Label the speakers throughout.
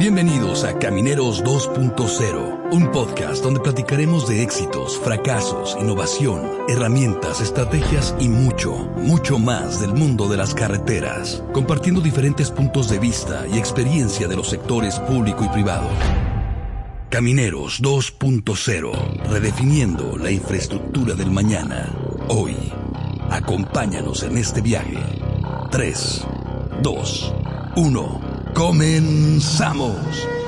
Speaker 1: Bienvenidos a Camineros 2.0, un podcast donde platicaremos de éxitos, fracasos, innovación, herramientas, estrategias y mucho, mucho más del mundo de las carreteras, compartiendo diferentes puntos de vista y experiencia de los sectores público y privado. Camineros 2.0, redefiniendo la infraestructura del mañana. Hoy, acompáñanos en este viaje. 3, 2, 1. Comenzamos.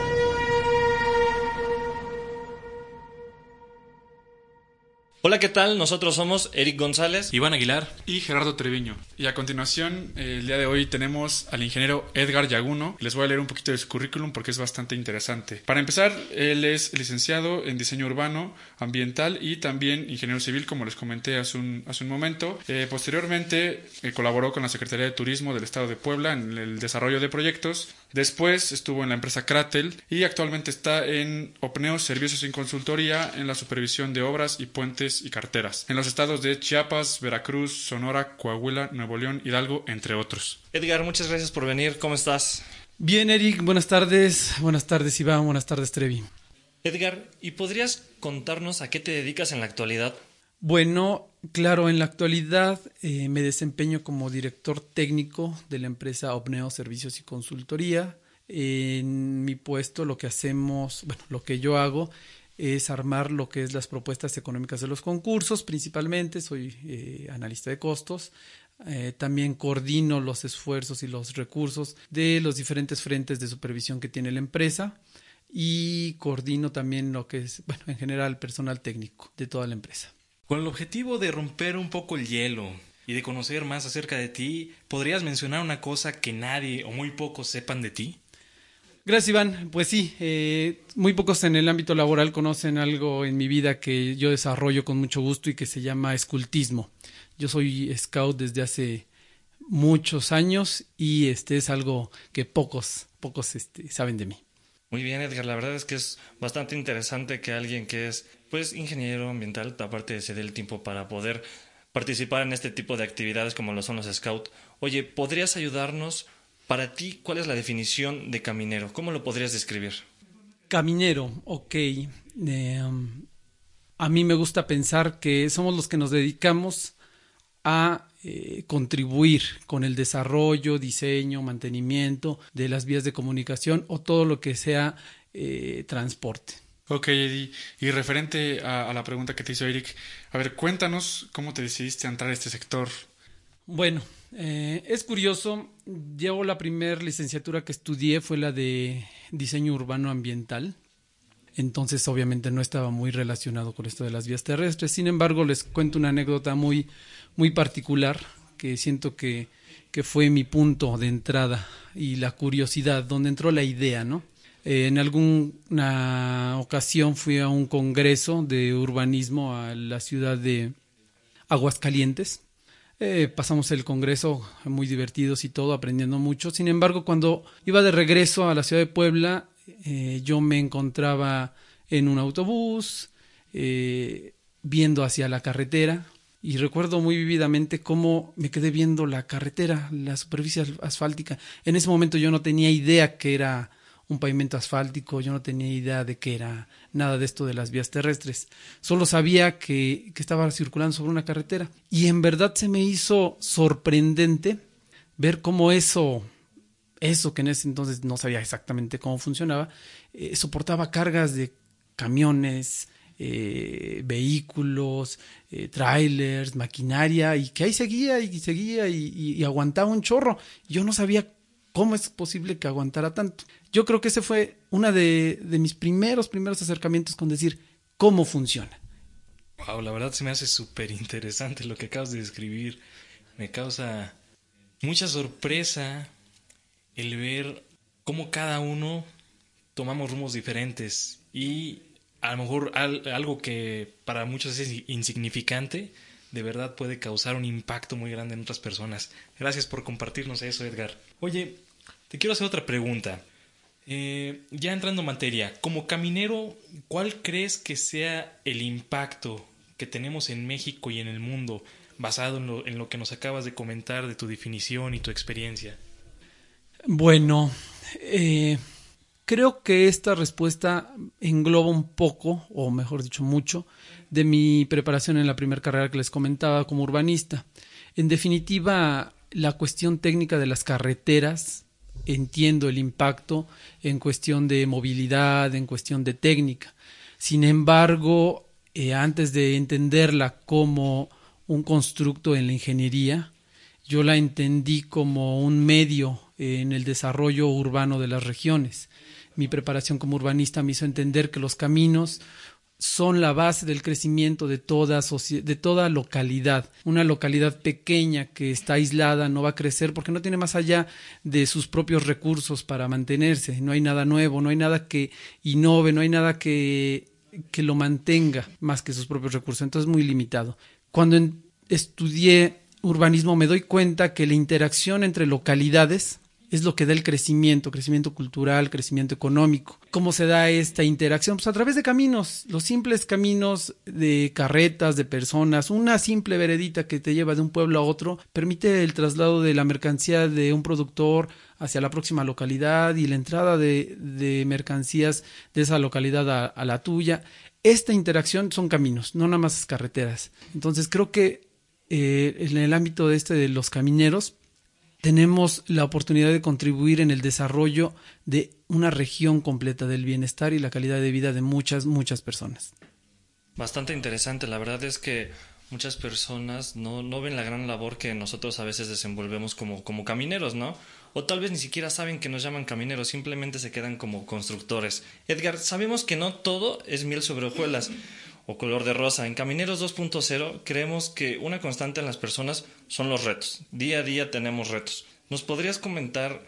Speaker 2: Hola, ¿qué tal? Nosotros somos Eric González.
Speaker 3: Iván Aguilar.
Speaker 4: y Gerardo Treviño. Y a continuación, eh, el día de hoy tenemos al ingeniero Edgar Yaguno. Les voy a leer un poquito de su currículum porque es bastante interesante. Para empezar, él es licenciado en diseño urbano, ambiental y también ingeniero civil, como les comenté hace un, hace un momento. Eh, posteriormente, eh, colaboró con la Secretaría de Turismo del Estado de Puebla en el desarrollo de proyectos. Después estuvo en la empresa Kratel y actualmente está en OPNEO Servicios en Consultoría en la supervisión de obras y puentes y carteras en los estados de Chiapas, Veracruz, Sonora, Coahuila, Nuevo León, Hidalgo, entre otros.
Speaker 2: Edgar, muchas gracias por venir. ¿Cómo estás?
Speaker 3: Bien, Eric, buenas tardes. Buenas tardes, Iván. Buenas tardes, Trevi.
Speaker 2: Edgar, ¿y podrías contarnos a qué te dedicas en la actualidad?
Speaker 3: Bueno, claro, en la actualidad eh, me desempeño como director técnico de la empresa Opneo Servicios y Consultoría. En mi puesto lo que hacemos, bueno, lo que yo hago es armar lo que es las propuestas económicas de los concursos, principalmente soy eh, analista de costos, eh, también coordino los esfuerzos y los recursos de los diferentes frentes de supervisión que tiene la empresa y coordino también lo que es, bueno, en general, personal técnico de toda la empresa.
Speaker 5: Con el objetivo de romper un poco el hielo y de conocer más acerca de ti, ¿podrías mencionar una cosa que nadie o muy pocos sepan de ti?
Speaker 3: Gracias, Iván. Pues sí, eh, muy pocos en el ámbito laboral conocen algo en mi vida que yo desarrollo con mucho gusto y que se llama escultismo. Yo soy scout desde hace muchos años y este es algo que pocos, pocos este, saben de mí.
Speaker 2: Muy bien, Edgar. La verdad es que es bastante interesante que alguien que es, pues, ingeniero ambiental, aparte se dé el tiempo para poder participar en este tipo de actividades como lo son los scouts. Oye, ¿podrías ayudarnos? Para ti, ¿cuál es la definición de caminero? ¿Cómo lo podrías describir?
Speaker 3: Caminero, ok. Eh, um, a mí me gusta pensar que somos los que nos dedicamos a eh, contribuir con el desarrollo, diseño, mantenimiento de las vías de comunicación o todo lo que sea eh, transporte.
Speaker 4: Ok, Eddie. Y referente a, la pregunta que te hizo Eric, a ver, cuéntanos cómo te decidiste a entrar a este sector.
Speaker 3: Bueno, eh, es curioso, yo la primera licenciatura que estudié fue la de diseño urbano ambiental, entonces obviamente no estaba muy relacionado con esto de las vías terrestres, sin embargo les cuento una anécdota muy, muy particular que siento que, que fue mi punto de entrada y la curiosidad, donde entró la idea, ¿no? Eh, en alguna ocasión fui a un congreso de urbanismo a la ciudad de Aguascalientes. Eh, pasamos el congreso muy divertidos y todo, aprendiendo mucho. Sin embargo, cuando iba de regreso a la ciudad de Puebla, eh, yo me encontraba en un autobús, viendo hacia la carretera, y recuerdo muy vividamente cómo me quedé viendo la carretera, la superficie asfáltica. En ese momento yo no tenía idea que era un pavimento asfáltico, yo no tenía idea de que era nada de esto de las vías terrestres. Solo sabía que, que estaba circulando sobre una carretera. Y en verdad se me hizo sorprendente ver cómo eso, eso que en ese entonces no sabía exactamente cómo funcionaba, eh, soportaba cargas de camiones, eh, vehículos, eh, trailers, maquinaria, y que ahí seguía y seguía y, y, y aguantaba un chorro. Yo no sabía ¿Cómo es posible que aguantara tanto? Yo creo que ese fue uno de, mis primeros, primeros acercamientos con decir cómo funciona.
Speaker 5: Wow, la verdad se me hace súper interesante lo que acabas de describir. Me causa mucha sorpresa el ver cómo cada uno tomamos rumos diferentes y a lo mejor algo que para muchos es insignificante, de verdad puede causar un impacto muy grande en otras personas. Gracias por compartirnos eso, Edgar. Oye, te quiero hacer otra pregunta. Eh, ya entrando en materia, como caminero, ¿cuál crees que sea el impacto que tenemos en México y en el mundo basado en lo, que nos acabas de comentar de tu definición y tu experiencia?
Speaker 3: Bueno, eh, creo que esta respuesta engloba un poco, o mejor dicho, mucho, de mi preparación en la primera carrera que les comentaba como urbanista. En definitiva, la cuestión técnica de las carreteras, entiendo el impacto en cuestión de movilidad, en cuestión de técnica. Sin embargo, eh, antes de entenderla como un constructo en la ingeniería, yo la entendí como un medio en el desarrollo urbano de las regiones. Mi preparación como urbanista me hizo entender que los caminos son la base del crecimiento de toda, de toda localidad. Una localidad pequeña que está aislada no va a crecer porque no tiene más allá de sus propios recursos para mantenerse. No hay nada nuevo, no hay nada que innove, no hay nada que, que lo mantenga más que sus propios recursos. Entonces es muy limitado. Cuando estudié urbanismo me doy cuenta que la interacción entre localidades es lo que da el crecimiento, crecimiento cultural, crecimiento económico. ¿Cómo se da esta interacción? Pues a través de caminos, los simples caminos de carretas, de personas, una simple veredita que te lleva de un pueblo a otro, permite el traslado de la mercancía de un productor hacia la próxima localidad y la entrada de, mercancías de esa localidad a, la tuya. Esta interacción son caminos, no nada más carreteras. Entonces creo que eh, en el ámbito de este de los camineros, tenemos la oportunidad de contribuir en el desarrollo de una región completa del bienestar y la calidad de vida de muchas, muchas personas.
Speaker 2: Bastante interesante, la verdad es que muchas personas no, no ven la gran labor que nosotros a veces desenvolvemos como, como camineros, ¿no? O tal vez ni siquiera saben que nos llaman camineros, simplemente se quedan como constructores. Edgar, sabemos que no todo es miel sobre hojuelas o color de rosa. En Camineros 2.0 creemos que una constante en las personas son los retos. Día a día tenemos retos. ¿Nos podrías comentar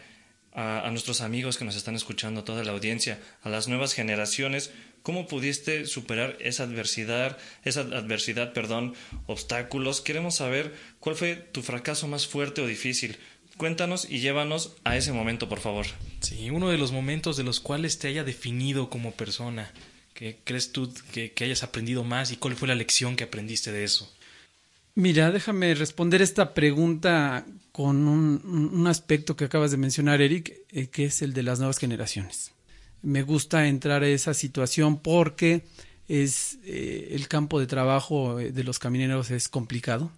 Speaker 2: a, nuestros amigos que nos están escuchando, a toda la audiencia, a las nuevas generaciones, cómo pudiste superar esa adversidad, esa adversidad, perdón, obstáculos? Queremos saber cuál fue tu fracaso más fuerte o difícil. Cuéntanos y llévanos a ese momento, por favor.
Speaker 5: Sí, uno de los momentos de los cuales te haya definido como persona. ¿Qué crees tú que, hayas aprendido más y cuál fue la lección que aprendiste de eso?
Speaker 3: Mira, déjame responder esta pregunta con un, aspecto que acabas de mencionar, Eric, eh, que es el de las nuevas generaciones. Me gusta entrar a esa situación porque es eh, el campo de trabajo eh, de los camineros es complicado.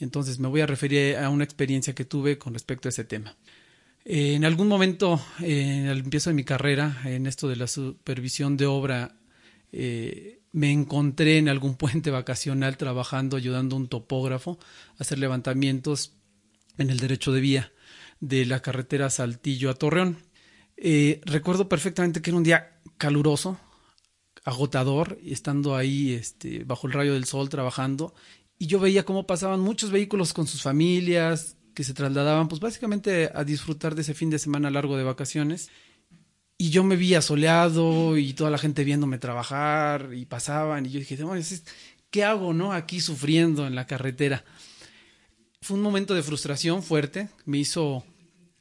Speaker 3: Entonces me voy a referir a una experiencia que tuve con respecto a ese tema. en algún momento, en el empiezo de mi carrera, en esto de la supervisión de obra eh, me encontré en algún puente vacacional trabajando, ayudando a un topógrafo a hacer levantamientos en el derecho de vía de la carretera Saltillo a Torreón. Eh, recuerdo perfectamente que era un día caluroso, agotador, estando ahí este, bajo el rayo del sol trabajando, y yo veía cómo pasaban muchos vehículos con sus familias, que se trasladaban, pues básicamente a disfrutar de ese fin de semana largo de vacaciones. Y yo me vi asoleado y toda la gente viéndome trabajar y pasaban y yo dije, ¿qué hago, no? Aquí sufriendo en la carretera. Fue un momento de frustración fuerte, me hizo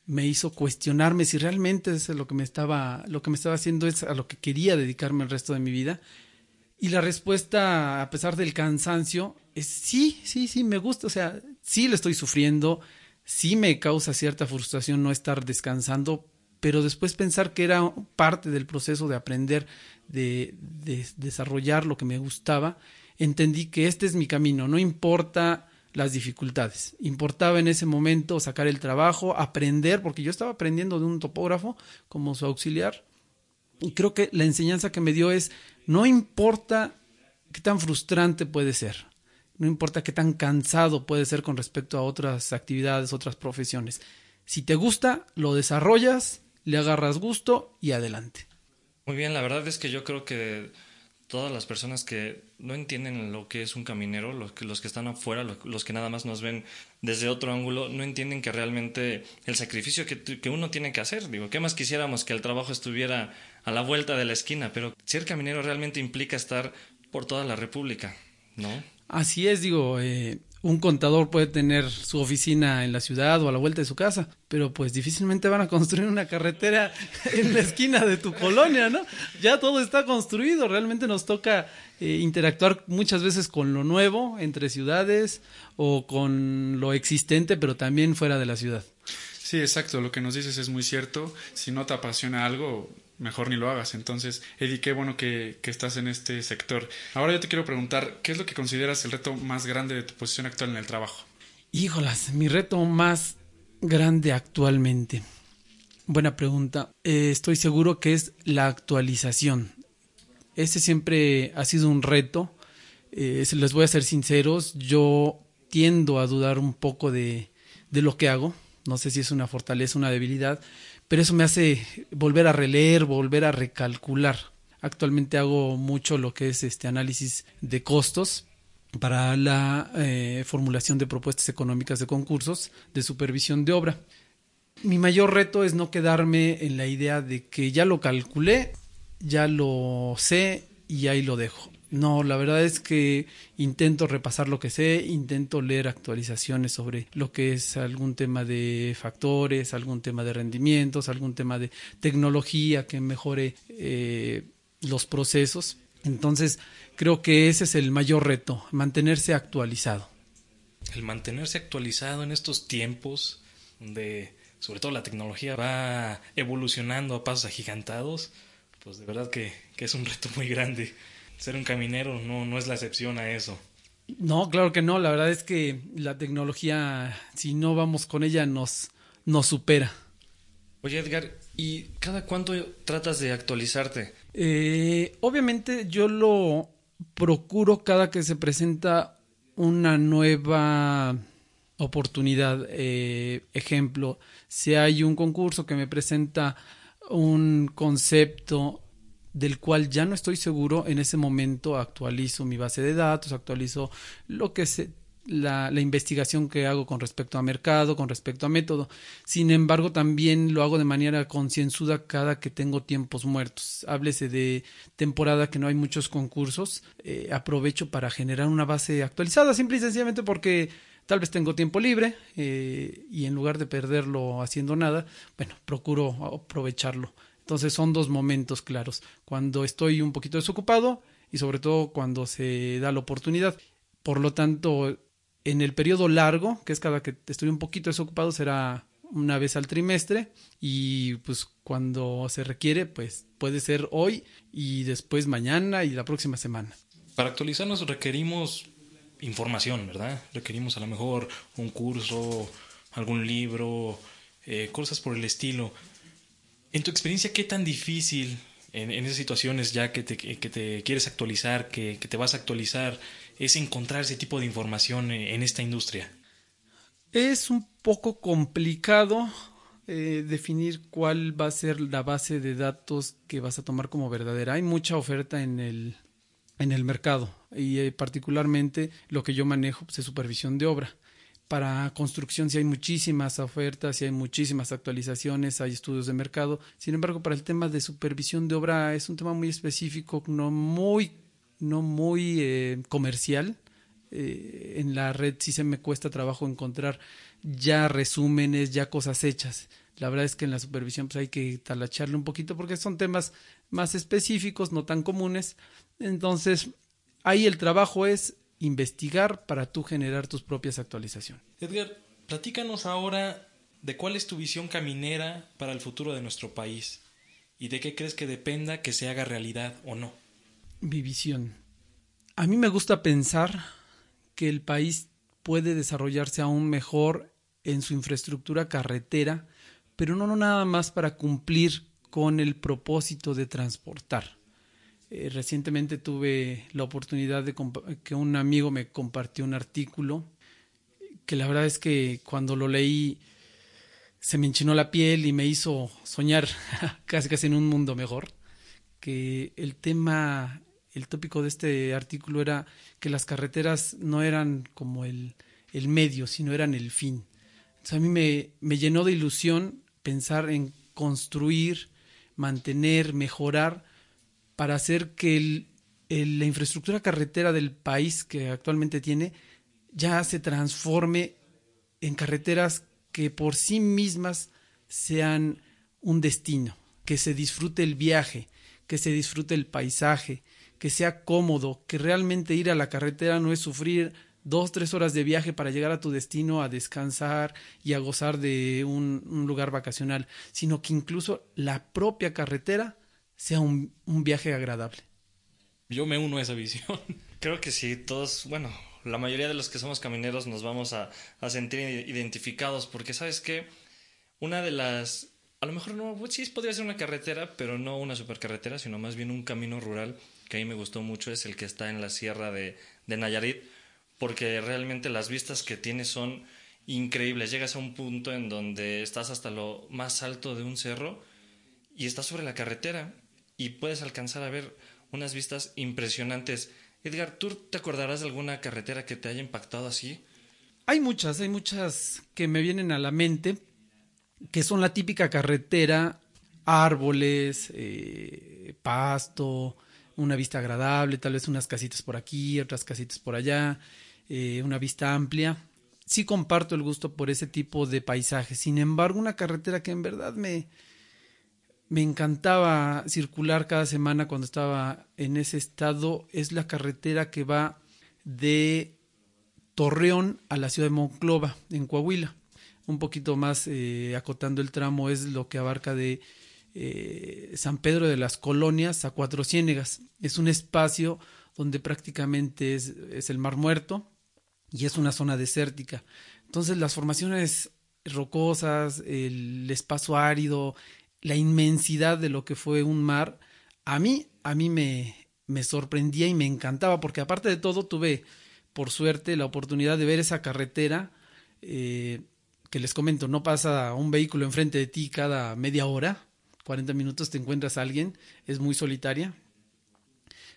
Speaker 3: me hizo cuestionarme si realmente es lo que me estaba lo que me estaba haciendo es a lo que quería dedicarme el resto de mi vida. Y la respuesta, a pesar del cansancio, es sí, sí, sí, me gusta, o sea, sí lo estoy sufriendo, sí me causa cierta frustración no estar descansando, pero después pensar que era parte del proceso de aprender, de, desarrollar lo que me gustaba, entendí que este es mi camino, no importa las dificultades. Importaba en ese momento sacar el trabajo, aprender, porque yo estaba aprendiendo de un topógrafo como su auxiliar. Y creo que la enseñanza que me dio es, no importa qué tan frustrante puede ser, no importa qué tan cansado puede ser con respecto a otras actividades, otras profesiones. Si te gusta, lo desarrollas le agarras gusto y adelante.
Speaker 2: Muy bien, la verdad es que yo creo que todas las personas que no entienden lo que es un caminero, los que, los que están afuera, los que nada más nos ven desde otro ángulo, no entienden que realmente el sacrificio que, que, uno tiene que hacer, digo, ¿qué más quisiéramos que el trabajo estuviera a la vuelta de la esquina? Pero ser caminero realmente implica estar por toda la República, ¿no?
Speaker 3: Así es, digo, eh, un contador puede tener su oficina en la ciudad o a la vuelta de su casa, pero pues difícilmente van a construir una carretera en la esquina de tu colonia, ¿no? Ya todo está construido, realmente nos toca eh, interactuar muchas veces con lo nuevo entre ciudades o con lo existente, pero también fuera de la ciudad.
Speaker 4: Sí, exacto, lo que nos dices es muy cierto. Si no te apasiona algo, mejor ni lo hagas. Entonces, Eddie, qué bueno que, que, estás en este sector. Ahora yo te quiero preguntar, ¿qué es lo que consideras el reto más grande de tu posición actual en el trabajo?
Speaker 3: Híjolas, mi reto más grande actualmente. Buena pregunta. Eh, estoy seguro que es la actualización. Ese siempre ha sido un reto. Eh, les voy a ser sinceros, yo tiendo a dudar un poco de, de lo que hago. No sé si es una fortaleza, una debilidad, pero eso me hace volver a releer, volver a recalcular. Actualmente hago mucho lo que es este análisis de costos para la eh, formulación de propuestas económicas de concursos de supervisión de obra. Mi mayor reto es no quedarme en la idea de que ya lo calculé, ya lo sé y ahí lo dejo. No, la verdad es que intento repasar lo que sé, intento leer actualizaciones sobre lo que es algún tema de factores, algún tema de rendimientos, algún tema de tecnología que mejore eh, los procesos. Entonces, creo que ese es el mayor reto, mantenerse actualizado.
Speaker 5: El mantenerse actualizado en estos tiempos donde sobre todo la tecnología va evolucionando a pasos agigantados, pues de verdad que, que es un reto muy grande ser un caminero no, no es la excepción a eso.
Speaker 3: No, claro que no. La verdad es que la tecnología, si no vamos con ella, nos, nos supera.
Speaker 2: Oye, Edgar, ¿y cada cuánto tratas de actualizarte?
Speaker 3: Eh, obviamente yo lo procuro cada que se presenta una nueva oportunidad. Eh, ejemplo, si hay un concurso que me presenta un concepto del cual ya no estoy seguro, en ese momento actualizo mi base de datos, actualizo lo que la, la, investigación que hago con respecto a mercado, con respecto a método. Sin embargo, también lo hago de manera concienzuda cada que tengo tiempos muertos. Háblese de temporada que no hay muchos concursos, eh, aprovecho para generar una base actualizada, simple y sencillamente porque tal vez tengo tiempo libre eh, y en lugar de perderlo haciendo nada, bueno, procuro aprovecharlo. Entonces son dos momentos claros, cuando estoy un poquito desocupado y sobre todo cuando se da la oportunidad. Por lo tanto, en el periodo largo, que es cada que estoy un poquito desocupado, será una vez al trimestre y pues cuando se requiere, pues puede ser hoy y después mañana y la próxima semana.
Speaker 5: Para actualizarnos requerimos información, ¿verdad? Requerimos a lo mejor un curso, algún libro, eh, cosas por el estilo. En tu experiencia, ¿qué tan difícil en, esas situaciones ya que te, quieres actualizar, que, te vas a actualizar, es encontrar ese tipo de información en, esta industria?
Speaker 3: Es un poco complicado eh, definir cuál va a ser la base de datos que vas a tomar como verdadera. Hay mucha oferta en el, en el mercado y eh, particularmente lo que yo manejo pues, es supervisión de obra. Para construcción sí hay muchísimas ofertas, sí hay muchísimas actualizaciones, hay estudios de mercado. Sin embargo, para el tema de supervisión de obra es un tema muy específico, no muy, no muy eh, comercial. Eh, en la red sí se me cuesta trabajo encontrar ya resúmenes, ya cosas hechas. La verdad es que en la supervisión pues hay que talacharle un poquito porque son temas más específicos, no tan comunes. Entonces, ahí el trabajo es investigar para tú generar tus propias actualizaciones.
Speaker 5: Edgar, platícanos ahora de cuál es tu visión caminera para el futuro de nuestro país y de qué crees que dependa que se haga realidad o no.
Speaker 3: Mi visión. A mí me gusta pensar que el país puede desarrollarse aún mejor en su infraestructura carretera, pero no, no nada más para cumplir con el propósito de transportar eh, recientemente tuve la oportunidad de que un amigo me compartió un artículo que la verdad es que cuando lo leí se me enchinó la piel y me hizo soñar casi casi en un mundo mejor. Que el tema, el tópico de este artículo era que las carreteras no eran como el, el medio, sino eran el fin. A mí me, me llenó de ilusión pensar en construir, mantener, mejorar para hacer que la infraestructura carretera del país que actualmente tiene ya se transforme en carreteras que por sí mismas sean un destino, que se disfrute el viaje, que se disfrute el paisaje, que sea cómodo, que realmente ir a la carretera no es sufrir dos, tres horas de viaje para llegar a tu destino a descansar y a gozar de un lugar vacacional, sino que incluso la propia carretera sea un, un viaje agradable.
Speaker 5: Yo me uno a esa visión.
Speaker 2: Creo que sí, todos, bueno, la mayoría de los que somos camineros nos vamos a, a sentir identificados porque, ¿sabes qué? Una de las a lo mejor no, pues sí podría ser una carretera, pero no una supercarretera, sino más bien un camino rural que a mí me gustó mucho, es el que está en la sierra de, de Nayarit, porque realmente las vistas que tiene son increíbles. Llegas a un punto en donde estás hasta lo más alto de un cerro y estás sobre la carretera y puedes alcanzar a ver unas vistas impresionantes. Edgar, ¿tú te acordarás de alguna carretera que te haya impactado así?
Speaker 3: Hay muchas, hay muchas que me vienen a la mente, que son la típica carretera, árboles, eh, pasto, una vista agradable, tal vez unas casitas por aquí, otras casitas por allá, eh, una vista amplia. Sí comparto el gusto por ese tipo de paisajes. Sin embargo, una carretera que en verdad me, me encantaba circular cada semana cuando estaba en ese estado es la carretera que va de Torreón a la ciudad de Monclova, en Coahuila un poquito más eh, acotando el tramo es lo que abarca de eh, San Pedro de las Colonias a Cuatro Ciénegas. Es un espacio donde prácticamente es, es el Mar Muerto y es una zona desértica. Entonces las formaciones rocosas, el espacio árido, la inmensidad de lo que fue un mar, a mí, a mí me, me sorprendía y me encantaba, porque aparte de todo tuve, por suerte, la oportunidad de ver esa carretera eh, que les comento, no pasa un vehículo enfrente de ti cada media hora, 40 minutos te encuentras a alguien, es muy solitaria.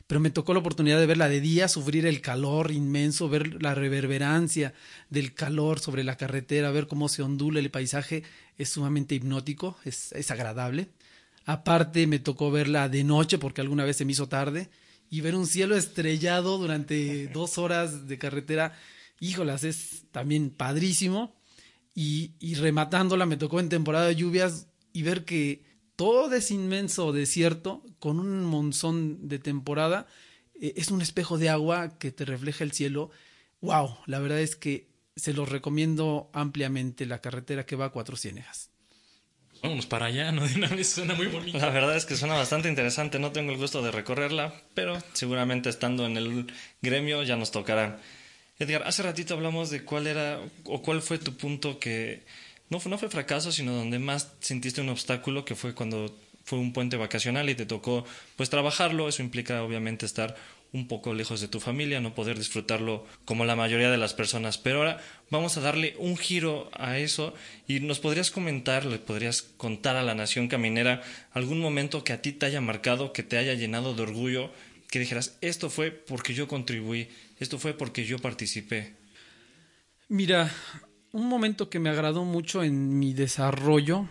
Speaker 3: Pero me tocó la oportunidad de verla de día, sufrir el calor inmenso, ver la reverberancia del calor sobre la carretera, ver cómo se ondula el paisaje, es sumamente hipnótico, es, es agradable. Aparte me tocó verla de noche porque alguna vez se me hizo tarde y ver un cielo estrellado durante dos horas de carretera, híjolas, es también padrísimo. Y, rematándola me tocó en temporada de lluvias y ver que todo es inmenso desierto con un monzón de temporada eh, es un espejo de agua que te refleja el cielo. Wow, la verdad es que se los recomiendo ampliamente la carretera que va a Cuatro Ciénegas.
Speaker 5: Vámonos para allá, ¿no? De una vez suena muy bonito.
Speaker 2: La verdad es que suena bastante interesante. No tengo el gusto de recorrerla, pero seguramente estando en el gremio ya nos tocará. Edgar, hace ratito hablamos de cuál era o cuál fue tu punto que no fue, no fue fracaso, sino donde más sentiste un obstáculo, que fue cuando fue un puente vacacional y te tocó pues trabajarlo. Eso implica obviamente estar un poco lejos de tu familia, no poder disfrutarlo como la mayoría de las personas. Pero ahora vamos a darle un giro a eso y nos podrías comentar, le podrías contar a la nación caminera algún momento que a ti te haya marcado, que te haya llenado de orgullo, que dijeras, esto fue porque yo contribuí, esto fue porque yo participé.
Speaker 3: Mira, un momento que me agradó mucho en mi desarrollo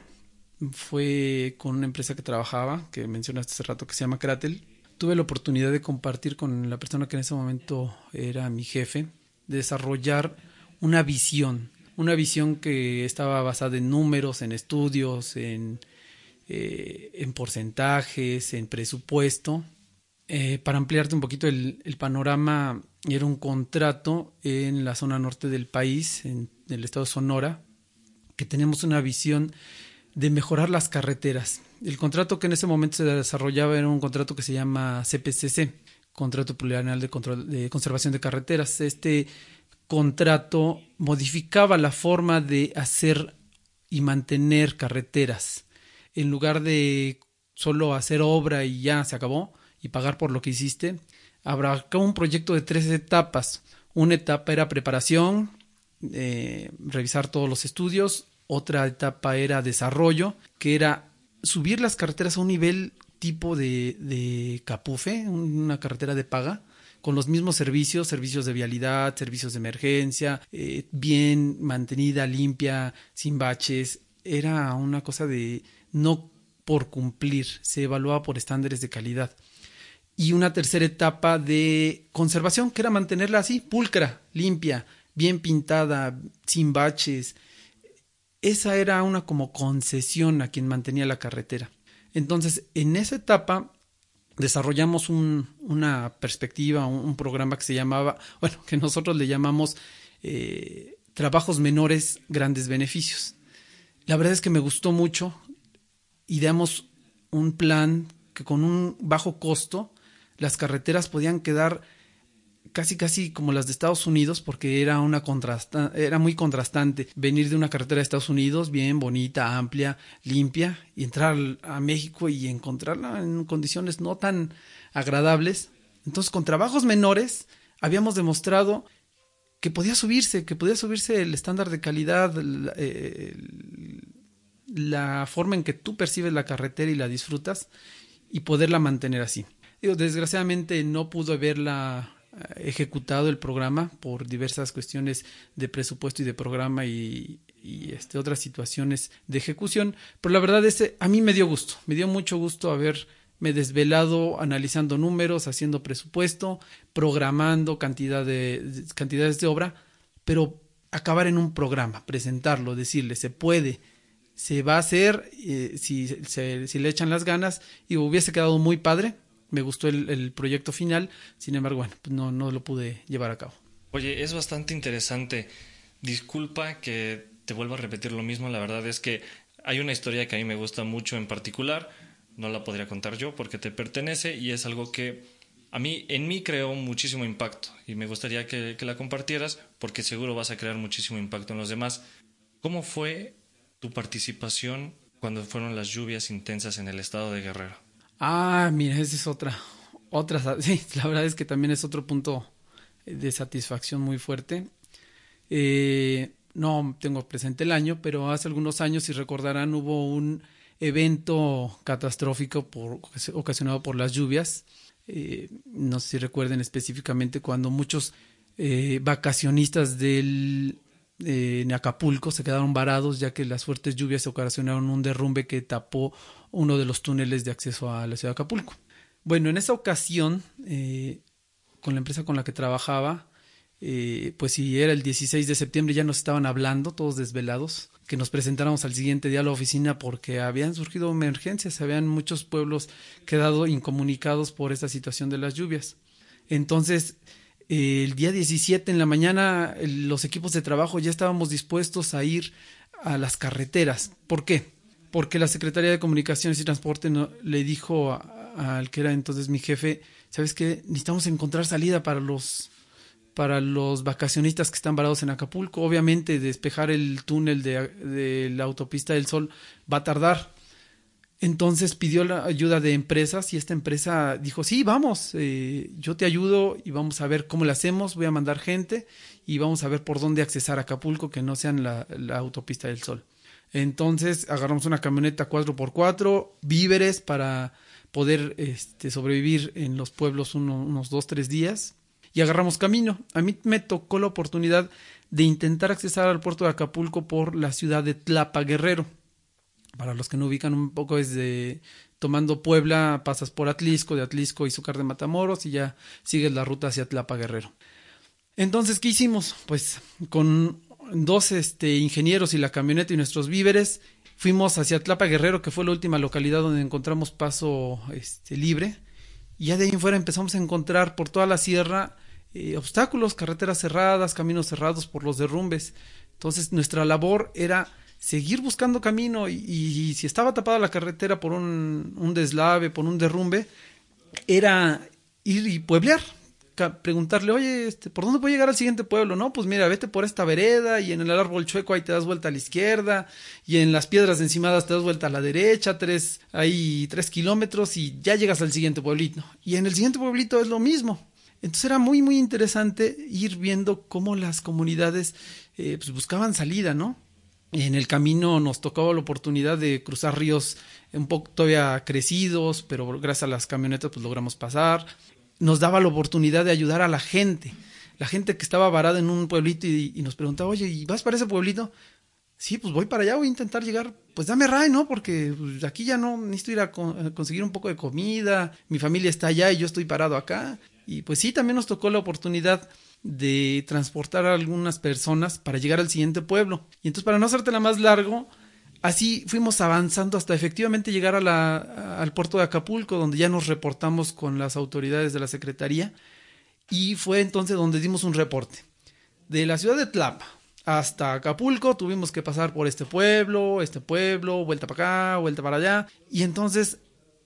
Speaker 3: fue con una empresa que trabajaba, que mencionaste hace rato, que se llama Kratel. Tuve la oportunidad de compartir con la persona que en ese momento era mi jefe, de desarrollar una visión, una visión que estaba basada en números, en estudios, en, eh, en porcentajes, en presupuesto. Eh, para ampliarte un poquito el panorama, era un contrato en la zona norte del país, en el estado de Sonora, que teníamos una visión de mejorar las carreteras. El contrato que en ese momento se desarrollaba era un contrato que se llama CPCC, Contrato Plurianual de, de Conservación de Carreteras. Este contrato modificaba la forma de hacer y mantener carreteras. En lugar de solo hacer obra y ya se acabó y pagar por lo que hiciste, abarcaba un proyecto de tres etapas. Una etapa era preparación, eh, revisar todos los estudios. Otra etapa era desarrollo, que era subir las carreteras a un nivel tipo de, de capufe, una carretera de paga, con los mismos servicios, servicios de vialidad, servicios de emergencia, eh, bien mantenida, limpia, sin baches. Era una cosa de no por cumplir, se evaluaba por estándares de calidad y una tercera etapa de conservación, que era mantenerla así, pulcra, limpia, bien pintada, sin baches. Esa era una como concesión a quien mantenía la carretera. Entonces, en esa etapa desarrollamos un, una perspectiva, un, programa que se llamaba, bueno, que nosotros le llamamos eh, trabajos menores, grandes beneficios. La verdad es que me gustó mucho y damos un plan que con un bajo costo las carreteras podían quedar casi casi como las de Estados Unidos porque era una contrasta era muy contrastante venir de una carretera de Estados Unidos bien bonita, amplia, limpia y entrar a México y encontrarla en condiciones no tan agradables. Entonces, con trabajos menores habíamos demostrado que podía subirse, que podía subirse el estándar de calidad, eh, la forma en que tú percibes la carretera y la disfrutas y poderla mantener así. Digo, desgraciadamente no pudo haberla eh, ejecutado el programa por diversas cuestiones de presupuesto y de programa y, este, otras situaciones de ejecución, pero la verdad es a mí me dio gusto, me dio mucho gusto haberme desvelado analizando números, haciendo presupuesto, programando cantidad de, cantidades de obra, pero acabar en un programa, presentarlo, decirle se puede, se va a hacer eh, si, si le echan las ganas y hubiese quedado muy padre me gustó el, proyecto final, sin embargo, bueno, pues no, lo pude llevar a cabo.
Speaker 2: Oye, es bastante interesante. Disculpa que te vuelva a repetir lo mismo, la verdad es que hay una historia que a mí me gusta mucho en particular, no la podría contar yo porque te pertenece y es algo que a mí, en mí creó muchísimo impacto y me gustaría que, que la compartieras porque seguro vas a crear muchísimo impacto en los demás. ¿Cómo fue tu participación cuando fueron las lluvias intensas en el estado de Guerrero?
Speaker 3: Ah, mira, esa es otra. Otra, sí, la verdad es que también es otro punto de satisfacción muy fuerte. Eh, no tengo presente el año, pero hace algunos años, si recordarán, hubo un evento catastrófico por, ocasionado por las lluvias. Eh, no sé si recuerden específicamente cuando muchos eh, vacacionistas del en Acapulco se quedaron varados ya que las fuertes lluvias ocasionaron un derrumbe que tapó uno de los túneles de acceso a la ciudad de Acapulco. Bueno, en esa ocasión, eh, con la empresa con la que trabajaba, eh, pues si era el 16 de septiembre ya nos estaban hablando, todos desvelados, que nos presentáramos al siguiente día a la oficina porque habían surgido emergencias, habían muchos pueblos quedado incomunicados por esta situación de las lluvias. Entonces, el día 17 en la mañana los equipos de trabajo ya estábamos dispuestos a ir a las carreteras. ¿Por qué? Porque la Secretaría de Comunicaciones y Transporte le dijo al que era entonces mi jefe, ¿sabes qué? Necesitamos encontrar salida para los para los vacacionistas que están varados en Acapulco. Obviamente despejar el túnel de la autopista del Sol va a tardar entonces pidió la ayuda de empresas y esta empresa dijo, sí, vamos, eh, yo te ayudo y vamos a ver cómo lo hacemos, voy a mandar gente y vamos a ver por dónde accesar a Acapulco que no sean la, autopista del Sol. Entonces agarramos una camioneta 4x4, víveres para poder este, sobrevivir en los pueblos unos dos, tres días y agarramos camino. A mí me tocó la oportunidad de intentar accesar al puerto de Acapulco por la ciudad de Tlapa Guerrero para los que no ubican un poco es de tomando Puebla, pasas por Atlisco, de Atlisco y Zúcar de Matamoros y ya sigues la ruta hacia Tlapa Guerrero. Entonces, ¿qué hicimos? Pues con dos este, ingenieros y la camioneta y nuestros víveres, fuimos hacia Tlapa Guerrero, que fue la última localidad donde encontramos paso este, libre. Y ya de ahí en fuera empezamos a encontrar por toda la sierra eh, obstáculos, carreteras cerradas, caminos cerrados por los derrumbes. Entonces, nuestra labor era seguir buscando camino y, si estaba tapada la carretera por un, un, deslave, por un derrumbe, era ir y pueblear, preguntarle, oye, este, ¿por dónde puedo llegar al siguiente pueblo? No, pues mira, vete por esta vereda y en el árbol chueco ahí te das vuelta a la izquierda y en las piedras encimadas te das vuelta a la derecha, tres, ahí tres kilómetros y ya llegas al siguiente pueblito. Y en el siguiente pueblito es lo mismo. Entonces era muy, muy interesante ir viendo cómo las comunidades eh, pues buscaban salida, ¿no? En el camino nos tocaba la oportunidad de cruzar ríos un poco todavía crecidos, pero gracias a las camionetas pues logramos pasar. Nos daba la oportunidad de ayudar a la gente, la gente que estaba varada en un pueblito y, nos preguntaba, oye, ¿y vas para ese pueblito? Sí, pues voy para allá, voy a intentar llegar, pues dame ray, ¿no? Porque pues, aquí ya no necesito ir a, a conseguir un poco de comida, mi familia está allá y yo estoy parado acá. Y pues sí, también nos tocó la oportunidad de transportar a algunas personas para llegar al siguiente pueblo. Y entonces, para no hacértela más largo, así fuimos avanzando hasta efectivamente llegar al puerto de Acapulco, donde ya nos reportamos con las autoridades de la Secretaría. Y fue entonces donde dimos un reporte. De la ciudad de Tlapa hasta Acapulco tuvimos que pasar por este pueblo, este pueblo, vuelta para acá, vuelta para allá. Y entonces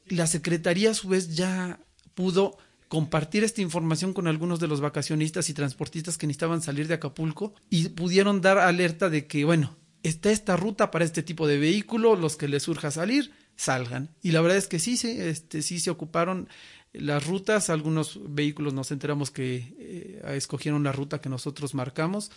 Speaker 3: la Secretaría a su vez ya pudo compartir esta información con algunos de los vacacionistas y transportistas que necesitaban salir de Acapulco y pudieron dar alerta de que, bueno, está esta ruta para este tipo de vehículo, los que les surja salir, salgan. Y la verdad es que sí, sí, este, sí se ocuparon las rutas, algunos vehículos nos enteramos que eh, escogieron la ruta que nosotros marcamos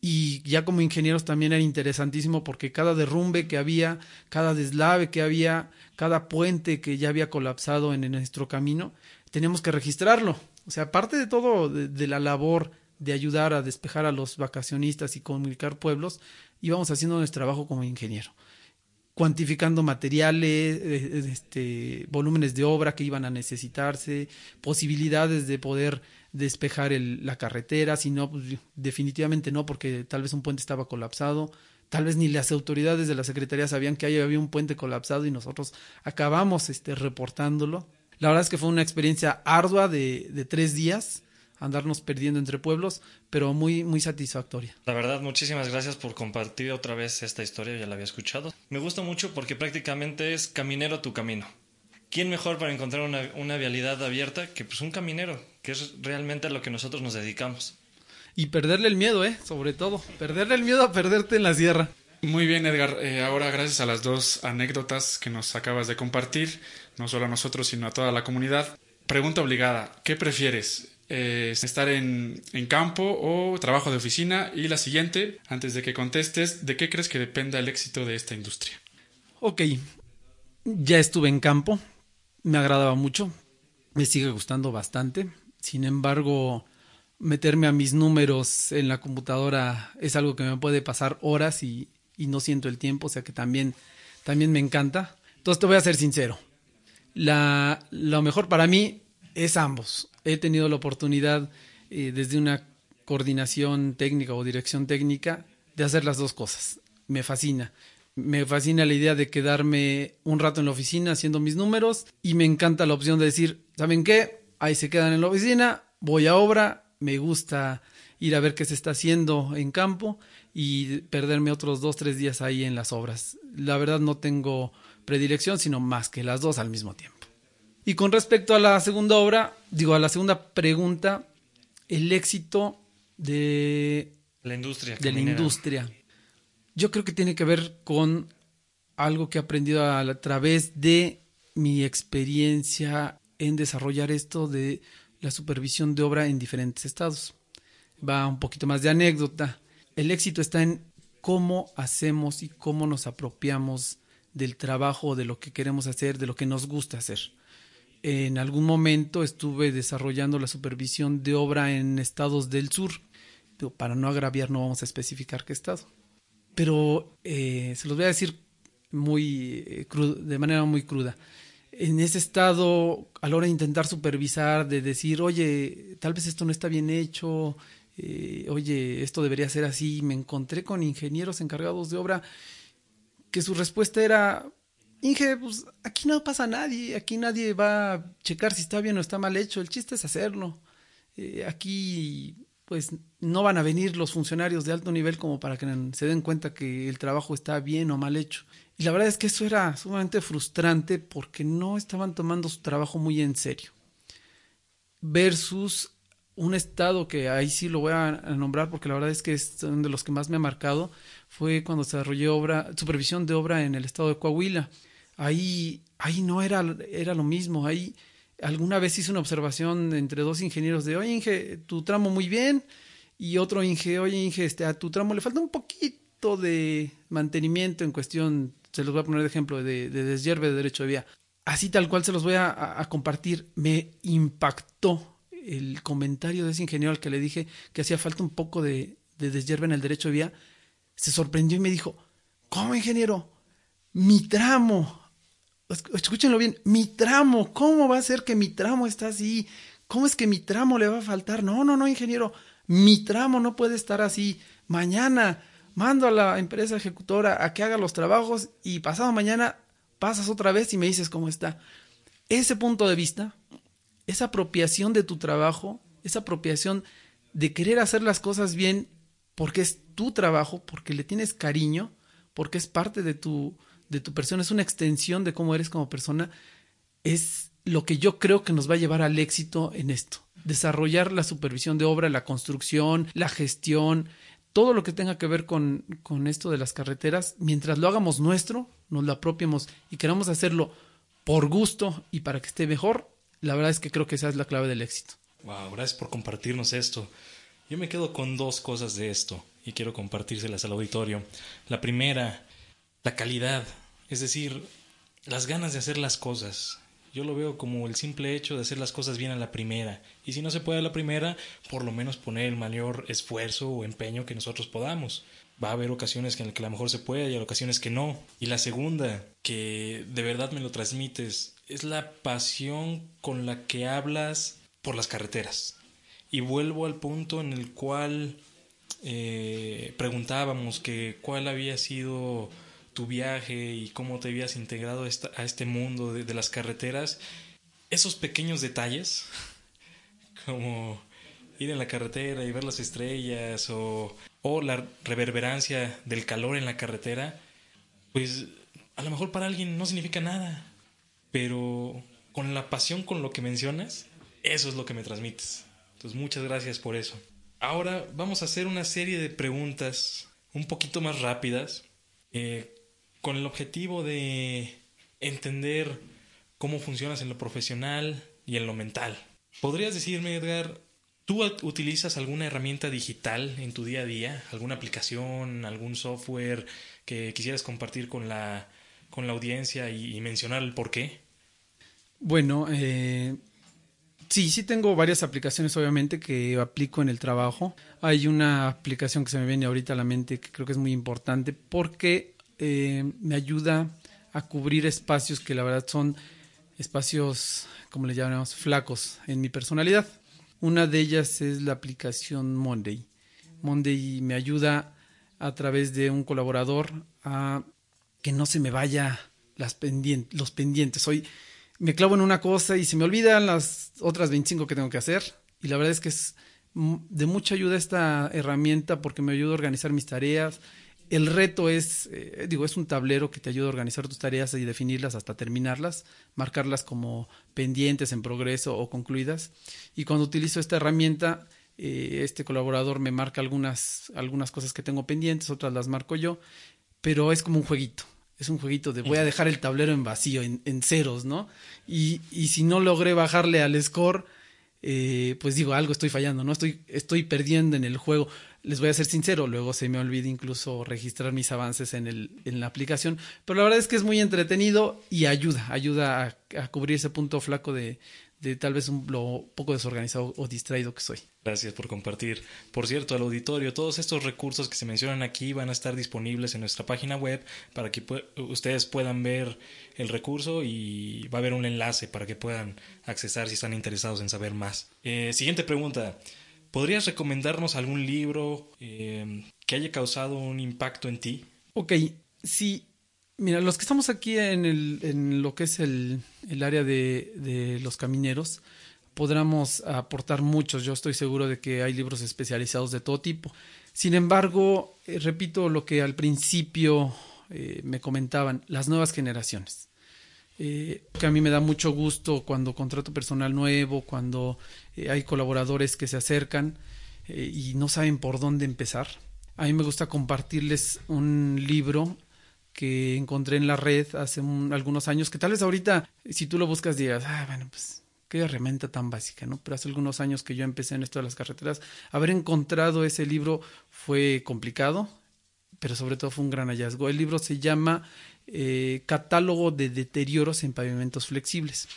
Speaker 3: y ya como ingenieros también era interesantísimo porque cada derrumbe que había, cada deslave que había, cada puente que ya había colapsado en, nuestro camino, teníamos que registrarlo. O sea, aparte de todo, de, la labor de ayudar a despejar a los vacacionistas y comunicar pueblos, íbamos haciendo nuestro trabajo como ingeniero cuantificando materiales, eh, este, volúmenes de obra que iban a necesitarse, posibilidades de poder despejar la carretera, si no, pues, definitivamente no, porque tal vez un puente estaba colapsado, tal vez ni las autoridades de la Secretaría sabían que había un puente colapsado y nosotros acabamos este, reportándolo. La verdad es que fue una experiencia ardua de, de tres días, andarnos perdiendo entre pueblos, pero muy, muy satisfactoria.
Speaker 2: La verdad, muchísimas gracias por compartir otra vez esta historia, ya la había escuchado. Me gusta mucho porque prácticamente es caminero tu camino. ¿Quién mejor para encontrar una, una vialidad abierta que pues un caminero, que es realmente a lo que nosotros nos dedicamos?
Speaker 3: Y perderle el miedo, ¿eh? Sobre todo, perderle el miedo a perderte en la sierra.
Speaker 4: Muy bien, Edgar. Eh, ahora, gracias a las dos anécdotas que nos acabas de compartir, no solo a nosotros, sino a toda la comunidad. Pregunta obligada, ¿qué prefieres? Eh, estar en, campo o trabajo de oficina. Y la siguiente, antes de que contestes, ¿de qué crees que dependa el éxito de esta industria?
Speaker 3: Ok, ya estuve en campo, me agradaba mucho, me sigue gustando bastante. Sin embargo, meterme a mis números en la computadora es algo que me puede pasar horas y, y no siento el tiempo, o sea que también, también me encanta. Entonces te voy a ser sincero. La, lo mejor para mí es ambos he tenido la oportunidad eh, desde una coordinación técnica o dirección técnica de hacer las dos cosas. Me fascina. Me fascina la idea de quedarme un rato en la oficina haciendo mis números y me encanta la opción de decir, ¿saben qué? Ahí se quedan en la oficina, voy a obra, me gusta ir a ver qué se está haciendo en campo y perderme otros dos, tres días ahí en las obras. La verdad no tengo predilección, sino más que las dos al mismo tiempo. Y con respecto a la segunda obra, digo, a la segunda pregunta, el éxito de
Speaker 2: la industria.
Speaker 3: De la industria. Yo creo que tiene que ver con algo que he aprendido a, través de mi experiencia en desarrollar esto de la supervisión de obra en diferentes estados. Va un poquito más de anécdota. El éxito está en cómo hacemos y cómo nos apropiamos del trabajo, de lo que queremos hacer, de lo que nos gusta hacer en algún momento estuve desarrollando la supervisión de obra en estados del sur. Para no agraviar no vamos a especificar qué estado. Pero eh, se los voy a decir muy eh, de manera muy cruda. En ese estado, a la hora de intentar supervisar, de decir, oye, tal vez esto no está bien hecho, eh, oye, esto debería ser así, me encontré con ingenieros encargados de obra que su respuesta era, Inge, pues aquí no pasa nadie, aquí nadie va a checar si está bien o está mal hecho, el chiste es hacerlo. Eh, aquí pues no van a venir los funcionarios de alto nivel como para que se den cuenta que el trabajo está bien o mal hecho. Y la verdad es que eso era sumamente frustrante porque no estaban tomando su trabajo muy en serio. Versus un estado que ahí sí lo voy a nombrar porque la verdad es que es uno de los que más me ha marcado, fue cuando se desarrolló obra, supervisión de obra en el estado de Coahuila. Ahí, ahí no era, era lo mismo, ahí alguna vez hice una observación entre dos ingenieros de, oye Inge, tu tramo muy bien, y otro Inge, oye Inge, este, a tu tramo le falta un poquito de mantenimiento en cuestión, se los voy a poner de ejemplo, de, de de derecho de vía. Así tal cual se los voy a, compartir, me impactó el comentario de ese ingeniero al que le dije que hacía falta un poco de, de en el derecho de vía, se sorprendió y me dijo, ¿cómo ingeniero? Mi tramo escúchenlo bien, mi tramo, ¿cómo va a ser que mi tramo está así? ¿Cómo es que mi tramo le va a faltar? No, no, no, ingeniero, mi tramo no puede estar así. Mañana mando a la empresa ejecutora a que haga los trabajos y pasado mañana pasas otra vez y me dices cómo está. Ese punto de vista, esa apropiación de tu trabajo, esa apropiación de querer hacer las cosas bien porque es tu trabajo, porque le tienes cariño, porque es parte de tu, de tu persona, es una extensión de cómo eres como persona, es lo que yo creo que nos va a llevar al éxito en esto. Desarrollar la supervisión de obra, la construcción, la gestión, todo lo que tenga que ver con, con esto de las carreteras, mientras lo hagamos nuestro, nos lo apropiemos y queramos hacerlo por gusto y para que esté mejor, la verdad es que creo que esa es la clave del éxito.
Speaker 5: Wow, gracias por compartirnos esto. Yo me quedo con dos cosas de esto y quiero compartírselas al auditorio. La primera, la calidad, es decir, las ganas de hacer las cosas. Yo lo veo como el simple hecho de hacer las cosas bien a la primera. Y si no se puede a la primera, por lo menos poner el mayor esfuerzo o empeño que nosotros podamos. Va a haber ocasiones en las que a lo mejor se puede y ocasiones que no. Y la segunda, que de verdad me lo transmites, es la pasión con la que hablas por las carreteras. Y vuelvo al punto en el cual eh, preguntábamos que cuál había sido tu viaje y cómo te habías integrado a este mundo de, las carreteras. Esos pequeños detalles, como ir en la carretera y ver las estrellas o, o la reverberancia del calor en la carretera, pues a lo mejor para alguien no significa nada, pero con la pasión con lo que mencionas, eso es lo que me transmites. Entonces, muchas gracias por eso. Ahora vamos a hacer una serie de preguntas un poquito más rápidas, eh, con el objetivo de entender cómo funcionas en lo profesional y en lo mental. ¿Podrías decirme, Edgar, tú utilizas alguna herramienta digital en tu día a día? ¿Alguna aplicación, algún software que quisieras compartir con la, con la audiencia y, y mencionar el por qué?
Speaker 3: Bueno, eh, Sí, sí tengo varias aplicaciones obviamente que aplico en el trabajo. Hay una aplicación que se me viene ahorita a la mente que creo que es muy importante porque eh, me ayuda a cubrir espacios que la verdad son espacios, como le llamamos, flacos en mi personalidad. Una de ellas es la aplicación Monday. Monday me ayuda a través de un colaborador a que no se me vaya las los pendientes. Hoy me clavo en una cosa y se me olvidan las otras 25 que tengo que hacer. Y la verdad es que es de mucha ayuda esta herramienta porque me ayuda a organizar mis tareas. El reto es, eh, digo, es un tablero que te ayuda a organizar tus tareas y definirlas hasta terminarlas, marcarlas como pendientes, en progreso o concluidas. Y cuando utilizo esta herramienta, eh, este colaborador me marca algunas, algunas cosas que tengo pendientes, otras las marco yo, pero es como un jueguito es un jueguito de voy a dejar el tablero en vacío, en, ceros, ¿no? Y, y, si no logré bajarle al score, eh, pues digo, algo estoy fallando, ¿no? Estoy, estoy perdiendo en el juego. Les voy a ser sincero, luego se me olvida incluso registrar mis avances en, el, en la aplicación, pero la verdad es que es muy entretenido y ayuda, ayuda a cubrir ese punto flaco de, de tal vez un, lo poco desorganizado o distraído que soy.
Speaker 5: Gracias por compartir. Por cierto, al auditorio, todos estos recursos que se mencionan aquí van a estar disponibles en nuestra página web para que ustedes puedan ver el recurso y va a haber un enlace para que puedan accesar si están interesados en saber más. Eh, siguiente pregunta. ¿Podrías recomendarnos algún libro eh, que haya causado un impacto en ti?
Speaker 3: Ok, sí, Mira, los que estamos aquí en, lo que es el, área de, de, los camineros, podremos aportar muchos. Yo estoy seguro de que hay libros especializados de todo tipo. Sin embargo, eh, repito lo que al principio eh, me comentaban, las nuevas generaciones. Eh, que a mí me da mucho gusto cuando contrato personal nuevo, cuando hay colaboradores que se acercan y no saben por dónde empezar. A mí me gusta compartirles un libro que encontré en la red hace algunos años, que tal vez ahorita, si tú lo buscas, digas, ah, bueno, pues qué herramienta tan básica, ¿no? Pero hace algunos años que yo empecé en esto de las carreteras, haber encontrado ese libro fue complicado, pero sobre todo fue un gran hallazgo. El libro se llama eh, Catálogo de Deterioros en Pavimentos Flexibles.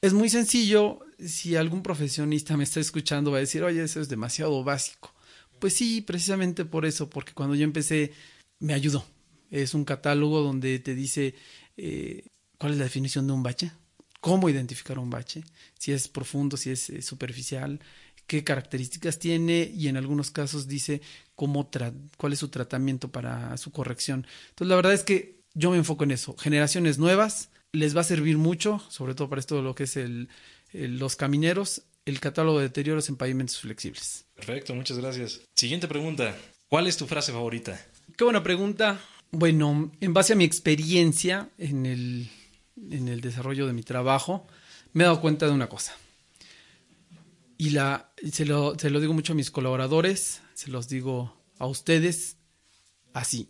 Speaker 3: Es muy sencillo, si algún profesionista me está escuchando va a decir, oye, eso es demasiado básico. Pues sí, precisamente por eso, porque cuando yo empecé me ayudó, es un catálogo donde te dice eh, cuál es la definición de un bache, cómo identificar un bache, si es profundo, si es eh, superficial, qué características tiene y en algunos casos dice cómo cuál es su tratamiento para su corrección. Entonces la verdad es que yo me enfoco en eso. Generaciones nuevas les va a servir mucho, sobre todo para esto lo que es el, los camineros, el catálogo de deterioros en pavimentos flexibles.
Speaker 5: Perfecto, muchas gracias. Siguiente pregunta. ¿Cuál es tu frase favorita?
Speaker 3: Qué buena pregunta. Bueno, en base a mi experiencia en el en el desarrollo de mi trabajo, me he dado cuenta de una cosa. Y la, se, lo, se lo digo mucho a mis colaboradores, se los digo a ustedes, así,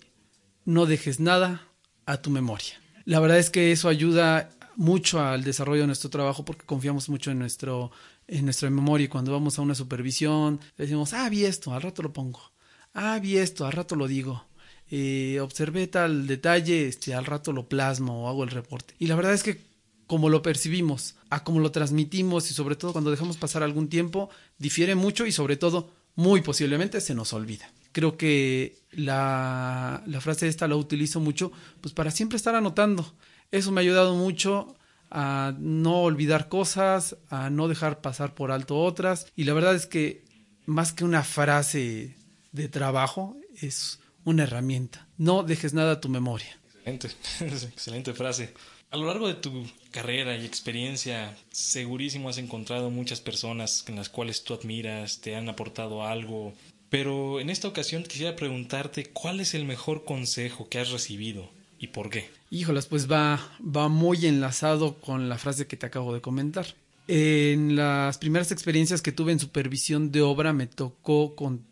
Speaker 3: no dejes nada a tu memoria. La verdad es que eso ayuda mucho al desarrollo de nuestro trabajo porque confiamos mucho en nuestro en nuestra memoria cuando vamos a una supervisión decimos, ah, vi esto, al rato lo pongo, ah, vi esto, al rato lo digo, eh, observé tal detalle, este, al rato lo plasmo o hago el reporte. Y la verdad es que como lo percibimos, a cómo lo transmitimos y sobre todo cuando dejamos pasar algún tiempo, difiere mucho y sobre todo muy posiblemente se nos olvida. Creo que la, la frase esta la utilizo mucho pues para siempre estar anotando. Eso me ha ayudado mucho a no olvidar cosas, a no dejar pasar por alto otras. Y la verdad es que más que una frase de trabajo, es una herramienta. No dejes nada a tu memoria.
Speaker 5: Excelente, excelente frase. A lo largo de tu carrera y experiencia, segurísimo has encontrado muchas personas en las cuales tú admiras, te han aportado algo. Pero en esta ocasión quisiera preguntarte cuál es el mejor consejo que has recibido y por qué.
Speaker 3: Híjolas, pues va, va muy enlazado con la frase que te acabo de comentar. En las primeras experiencias que tuve en supervisión de obra me tocó con,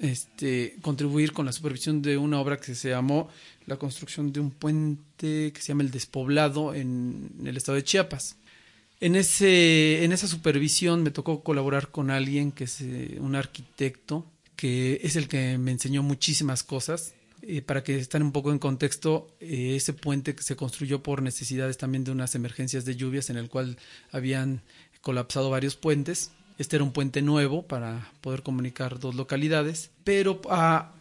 Speaker 3: este, contribuir con la supervisión de una obra que se llamó la construcción de un puente que se llama El Despoblado en, el estado de Chiapas. En, ese, en esa supervisión me tocó colaborar con alguien que es eh, un arquitecto, que es el que me enseñó muchísimas cosas. Eh, para que estén un poco en contexto, eh, ese puente que se construyó por necesidades también de unas emergencias de lluvias en el cual habían colapsado varios puentes. Este era un puente nuevo para poder comunicar dos localidades, pero a,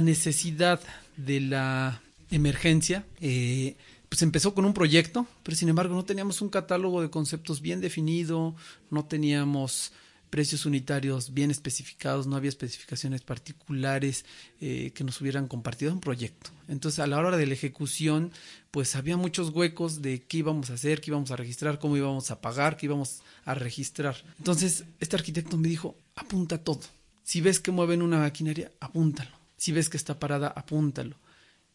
Speaker 3: necesidad de la emergencia, eh, pues empezó con un proyecto, pero sin embargo no teníamos un catálogo de conceptos bien definido, no teníamos precios unitarios bien especificados, no había especificaciones particulares eh, que nos hubieran compartido un proyecto. Entonces a la hora de la ejecución, pues había muchos huecos de qué íbamos a hacer, qué íbamos a registrar, cómo íbamos a pagar, qué íbamos a registrar. Entonces este arquitecto me dijo, apunta todo. Si ves que mueven una maquinaria, apúntalo. Si ves que está parada, apúntalo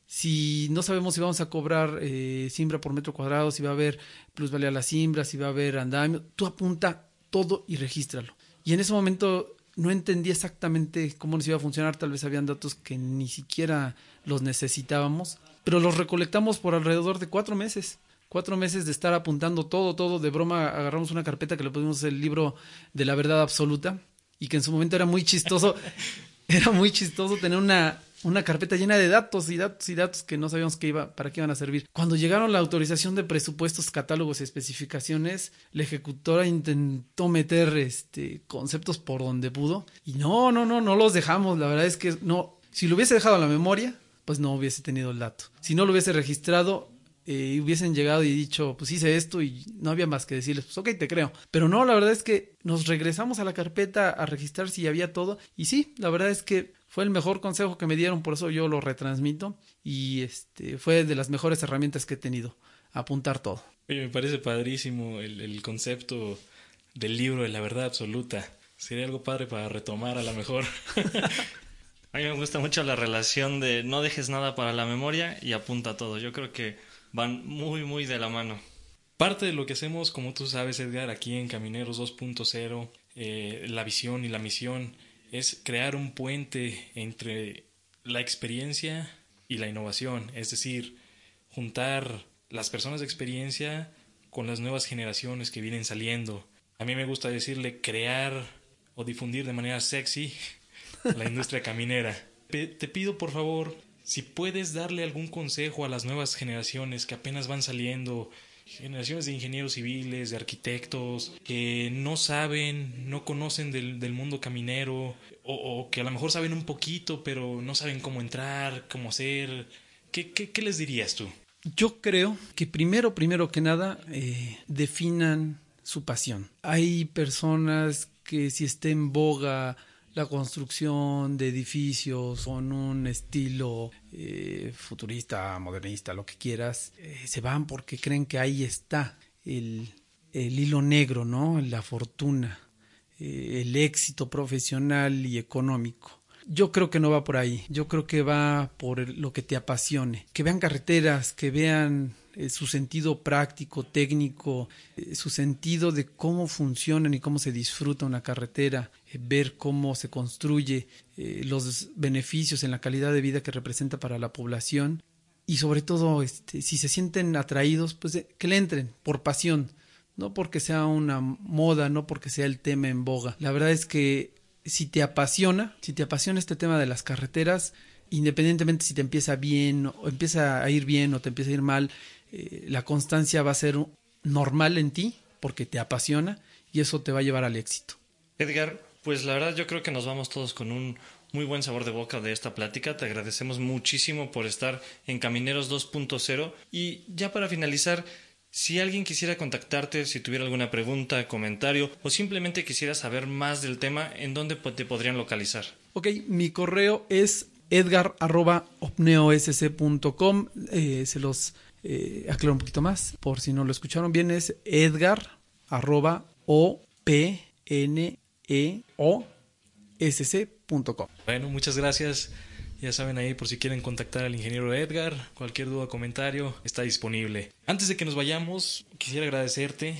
Speaker 3: si no sabemos si vamos a cobrar eh, simbra por metro cuadrado, si va a haber plusvalía a la simbra, si va a haber andamio, tú apunta todo y regístralo. Y en ese momento no entendí exactamente cómo nos iba a funcionar, tal vez habían datos que ni siquiera los necesitábamos, pero los recolectamos por alrededor de cuatro meses. Cuatro meses de estar apuntando todo, todo, de broma, agarramos una carpeta que le pusimos el libro de la verdad absoluta y que en su momento era muy chistoso, era muy chistoso tener una, una carpeta llena de datos y datos y datos que no sabíamos qué iba, para qué iban a servir. Cuando llegaron la autorización de presupuestos, catálogos y especificaciones, la ejecutora intentó meter este conceptos por donde pudo y no, no, no, no los dejamos. La verdad es que no, si lo hubiese dejado a la memoria, pues no hubiese tenido el dato. Si no lo hubiese registrado, eh, hubiesen llegado y dicho, pues hice esto y no había más que decirles, pues ok, te creo. Pero no, la verdad es que nos regresamos a la carpeta a registrar si había todo y sí, la verdad es que fue el mejor consejo que me dieron, por eso yo lo retransmito y este fue de las mejores herramientas que he tenido, apuntar todo.
Speaker 5: me parece padrísimo el, el concepto del libro de la verdad absoluta. Sería algo padre para retomar a lo mejor.
Speaker 2: a mí me gusta mucho la relación de no dejes nada para la memoria y apunta todo. Yo creo que van muy, muy de la mano.
Speaker 5: Parte de lo que hacemos, como tú sabes, Edgar, aquí en Camineros 2.0, eh, la visión y la misión es crear un puente entre la experiencia y la innovación, es decir, juntar las personas de experiencia con las nuevas generaciones que vienen saliendo. A mí me gusta decirle crear o difundir de manera sexy la industria caminera. te pido por favor, si puedes darle algún consejo a las nuevas generaciones que apenas van saliendo, generaciones de ingenieros civiles, de arquitectos, que no saben, no conocen del, del mundo caminero, o, que a lo mejor saben un poquito, pero no saben cómo entrar, cómo hacer. ¿Qué, qué, les dirías tú?
Speaker 3: Yo creo que primero, primero que nada, eh, definan su pasión. Hay personas que si está en boga la construcción de edificios con un estilo eh, futurista, modernista, lo que quieras, eh, se van porque creen que ahí está el, el hilo negro, ¿no? La fortuna, eh, el éxito profesional y económico. Yo creo que no va por ahí, yo creo que va por lo que te apasione, que vean carreteras, que vean eh, su sentido práctico, técnico, eh, su sentido de cómo funcionan y cómo se disfruta una carretera, eh, ver cómo se construye, los beneficios en la calidad de vida que representa para la población y sobre todo este, si se sienten atraídos, pues que le entren por pasión, no porque sea una moda, no porque sea el tema en boga. La verdad es que si te apasiona, si te apasiona este tema de las carreteras, independientemente si te empieza bien o empieza a ir bien o te empieza a ir mal, eh, la constancia va a ser normal en ti porque te apasiona y eso te va a llevar al éxito.
Speaker 2: Edgar, pues la verdad yo creo que nos vamos todos con un muy buen sabor de boca de esta plática. Te agradecemos muchísimo por estar en Camineros 2.0 y ya para finalizar, si alguien quisiera contactarte, si tuviera alguna pregunta, comentario o simplemente quisiera saber más del tema, ¿en dónde te podrían localizar?
Speaker 3: Ok, mi correo es edgar.opneosc.com. Eh, se los eh, aclaro un poquito más, por si no lo escucharon bien, es edgar arroba o p n e o s
Speaker 5: Bueno, muchas gracias. Ya saben ahí por si quieren contactar al ingeniero Edgar, cualquier duda, comentario, está disponible. Antes de que nos vayamos, quisiera agradecerte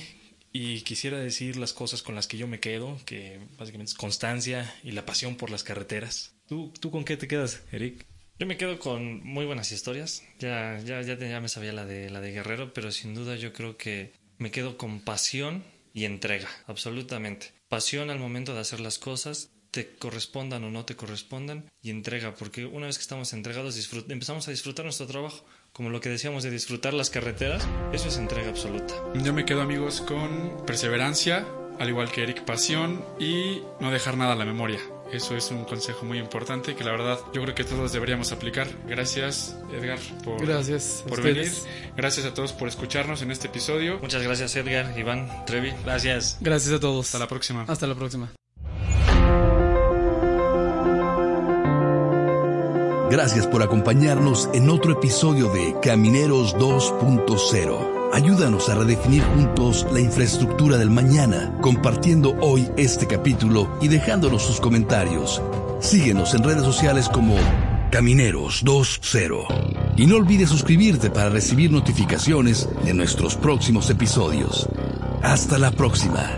Speaker 5: y quisiera decir las cosas con las que yo me quedo, que básicamente es constancia y la pasión por las carreteras. ¿Tú, tú con qué te quedas, Eric?
Speaker 2: Yo me quedo con muy buenas historias. Ya, ya, ya, ya me sabía la de, la de Guerrero, pero sin duda yo creo que me quedo con pasión y entrega, absolutamente. Pasión al momento de hacer las cosas, te correspondan o no te correspondan, y entrega, porque una vez que estamos entregados empezamos a disfrutar nuestro trabajo. Como lo que decíamos de disfrutar las carreteras, eso es entrega absoluta.
Speaker 4: Yo me quedo amigos con perseverancia, al igual que Eric, pasión y no dejar nada a la memoria. Eso es un consejo muy importante que la verdad yo creo que todos deberíamos aplicar. Gracias Edgar por,
Speaker 3: gracias
Speaker 4: por venir. Gracias a todos por escucharnos en este episodio.
Speaker 2: Muchas gracias Edgar, Iván, Trevi.
Speaker 5: Gracias.
Speaker 3: Gracias a todos.
Speaker 4: Hasta la próxima.
Speaker 3: Hasta la próxima.
Speaker 1: Gracias por acompañarnos en otro episodio de Camineros 2.0. Ayúdanos a redefinir juntos la infraestructura del mañana, compartiendo hoy este capítulo y dejándonos sus comentarios. Síguenos en redes sociales como Camineros 2.0. Y no olvides suscribirte para recibir notificaciones de nuestros próximos episodios. Hasta la próxima.